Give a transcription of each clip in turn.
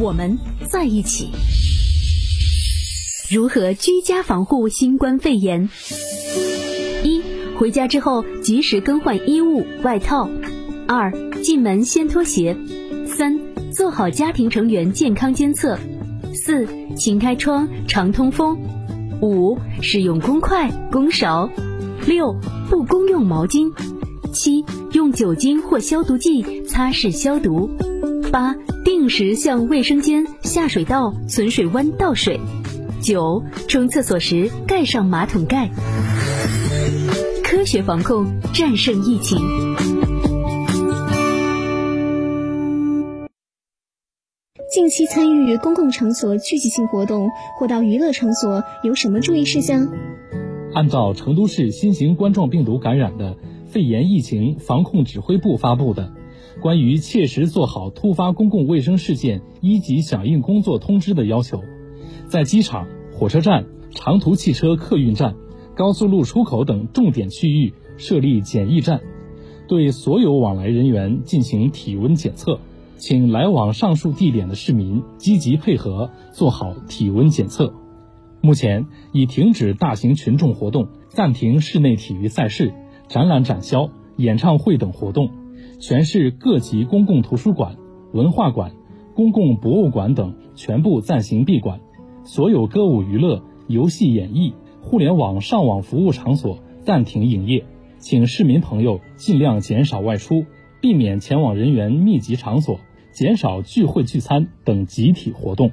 我们在一起。如何居家防护新冠肺炎？一、回家之后及时更换衣物、外套；二、进门先脱鞋；三、做好家庭成员健康监测；四、勤开窗，常通风；五、使用公筷、公勺；六、不公用毛巾。七、用酒精或消毒剂擦拭消毒。八、定时向卫生间、下水道、存水弯倒水。九、冲厕所时盖上马桶盖。科学防控，战胜疫情。近期参与公共场所聚集性活动或到娱乐场所有什么注意事项？按照成都市新型冠状病毒感染的肺炎疫情防控指挥部发布的《关于切实做好突发公共卫生事件一级响应工作通知》的要求，在机场、火车站、长途汽车客运站、高速路出口等重点区域设立检疫站，对所有往来人员进行体温检测。请来往上述地点的市民积极配合，做好体温检测。目前已停止大型群众活动，暂停室内体育赛事、展览展销、演唱会等活动。全市各级公共图书馆、文化馆、公共博物馆等全部暂行闭馆。所有歌舞娱乐、游戏演艺、互联网上网服务场所暂停营业。请市民朋友尽量减少外出，避免前往人员密集场所，减少聚会聚餐等集体活动。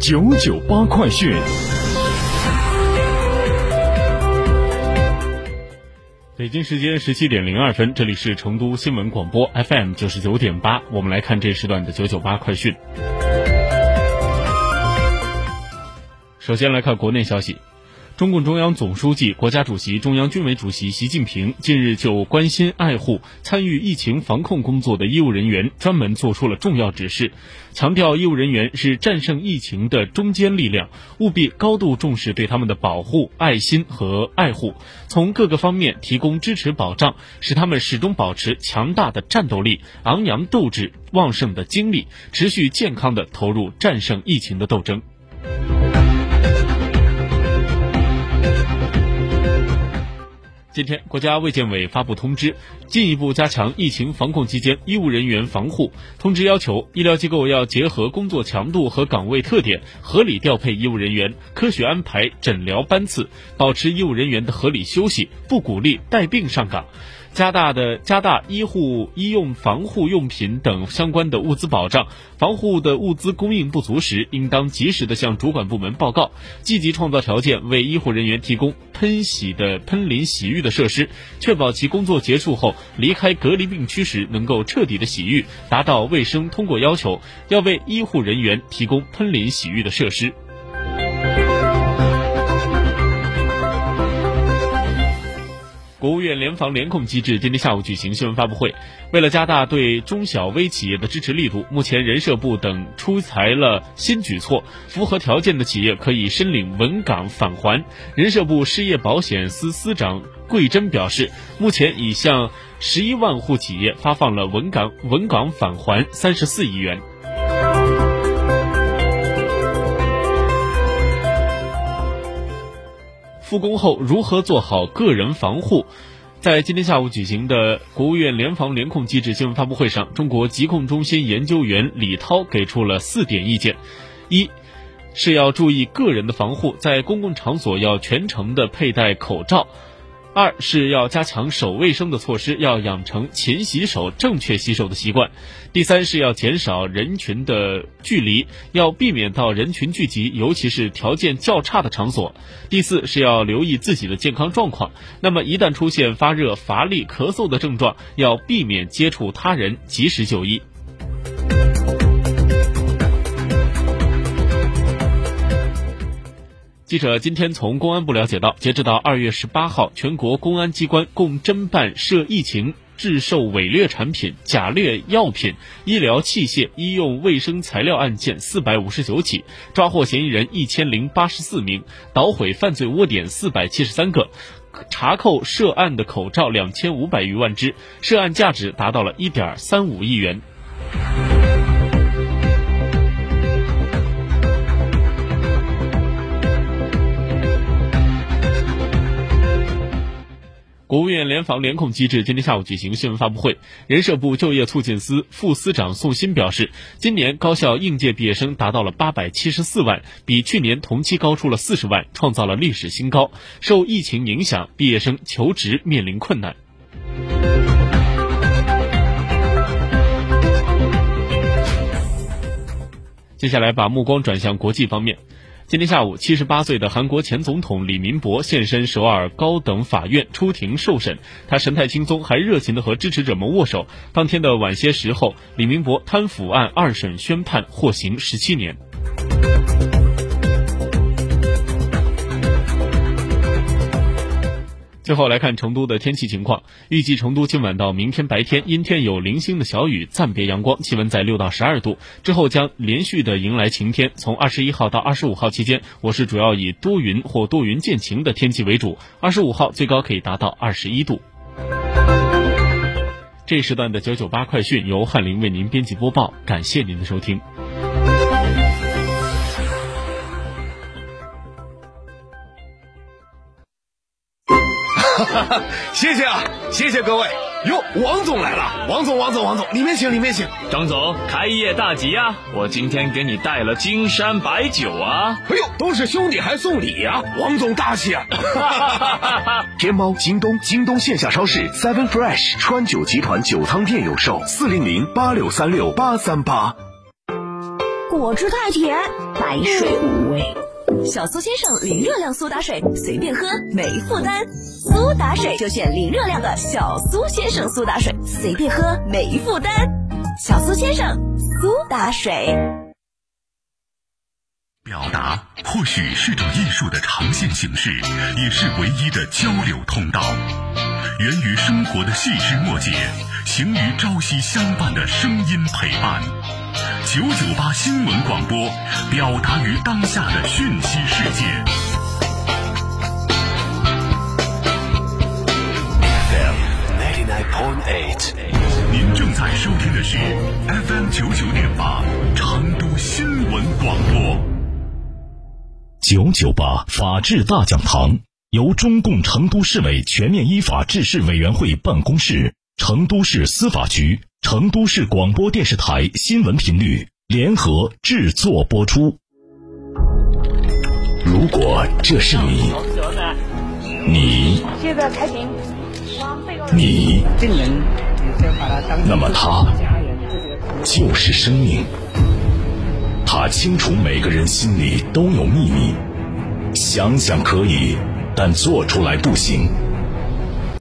九九八快讯。北京时间十七点零二分，这里是成都新闻广播 FM 九十九点八，我们来看这时段的九九八快讯。首先来看国内消息。中共中央总书记、国家主席、中央军委主席习近平近日就关心爱护、参与疫情防控工作的医务人员专门作出了重要指示，强调医务人员是战胜疫情的中坚力量，务必高度重视对他们的保护、爱心和爱护，从各个方面提供支持保障，使他们始终保持强大的战斗力、昂扬斗志、旺盛的精力，持续健康的投入战胜疫情的斗争。今天，国家卫健委发布通知，进一步加强疫情防控期间医务人员防护。通知要求，医疗机构要结合工作强度和岗位特点，合理调配医务人员，科学安排诊疗班次，保持医务人员的合理休息，不鼓励带病上岗。加大的加大医护医用防护用品等相关的物资保障，防护的物资供应不足时，应当及时的向主管部门报告，积极创造条件，为医护人员提供喷洗的喷淋洗浴的设施，确保其工作结束后离开隔离病区时能够彻底的洗浴，达到卫生通过要求。要为医护人员提供喷淋洗浴的设施。国务院联防联控机制今天下午举行新闻发布会，为了加大对中小微企业的支持力度，目前人社部等出台了新举措，符合条件的企业可以申领稳岗返还。人社部失业保险司司长桂珍表示，目前已向十一万户企业发放了稳岗稳岗返还三十四亿元。复工后如何做好个人防护？在今天下午举行的国务院联防联控机制新闻发布会上，中国疾控中心研究员李涛给出了四点意见：一是要注意个人的防护，在公共场所要全程的佩戴口罩；二是要加强手卫生的措施，要养成勤洗手、正确洗手的习惯。第三是要减少人群的距离，要避免到人群聚集，尤其是条件较差的场所。第四是要留意自己的健康状况。那么一旦出现发热、乏力、咳嗽的症状，要避免接触他人，及时就医。记者今天从公安部了解到，截止到二月十八号，全国公安机关共侦办涉疫情制售伪劣产品、假劣药品、医疗器械、医用卫生材料案件四百五十九起，抓获嫌疑人一千零八十四名，捣毁犯罪窝点四百七十三个，查扣涉案的口罩两千五百余万只，涉案价值达到了一点三五亿元。国务院联防联控机制今天下午举行新闻发布会，人社部就业促进司副司长宋鑫表示，今年高校应届毕业生达到了八百七十四万，比去年同期高出了四十万，创造了历史新高。受疫情影响，毕业生求职面临困难。接下来把目光转向国际方面。今天下午，七十八岁的韩国前总统李明博现身首尔高等法院出庭受审，他神态轻松，还热情地和支持者们握手。当天的晚些时候，李明博贪腐案二审宣判，获刑十七年。最后来看成都的天气情况，预计成都今晚到明天白天阴天有零星的小雨，暂别阳光，气温在六到十二度。之后将连续的迎来晴天，从二十一号到二十五号期间，我市主要以多云或多云见晴的天气为主。二十五号最高可以达到二十一度。这时段的九九八快讯由翰林为您编辑播报，感谢您的收听。谢谢啊，谢谢各位。哟，王总来了，王总，王总，王总，里面请，里面请。张总，开业大吉啊！我今天给你带了金山白酒啊。哎呦，都是兄弟还送礼呀，王总大气啊！天猫、京东、京东线下超市、Seven Fresh、川酒集团酒仓店有售，四零零八六三六八三八。果汁太甜，白水无味。小苏先生零热量苏打水，随便喝没负担。苏打水就选零热量的小苏先生苏打水，随便喝没负担。小苏先生苏打水。表达或许是种艺术的呈现形式，也是唯一的交流通道。源于生活的细枝末节，行于朝夕相伴的声音陪伴。九九八新闻广播，表达于当下的讯息世界。FM ninety nine point eight，您正在收听的是 FM 九九点八成都新闻广播。九九八法治大讲堂由中共成都市委全面依法治市委员会办公室、成都市司法局。成都市广播电视台新闻频率联合制作播出。如果这是你，你，你，那么他就是生命。他清楚每个人心里都有秘密，想想可以，但做出来不行。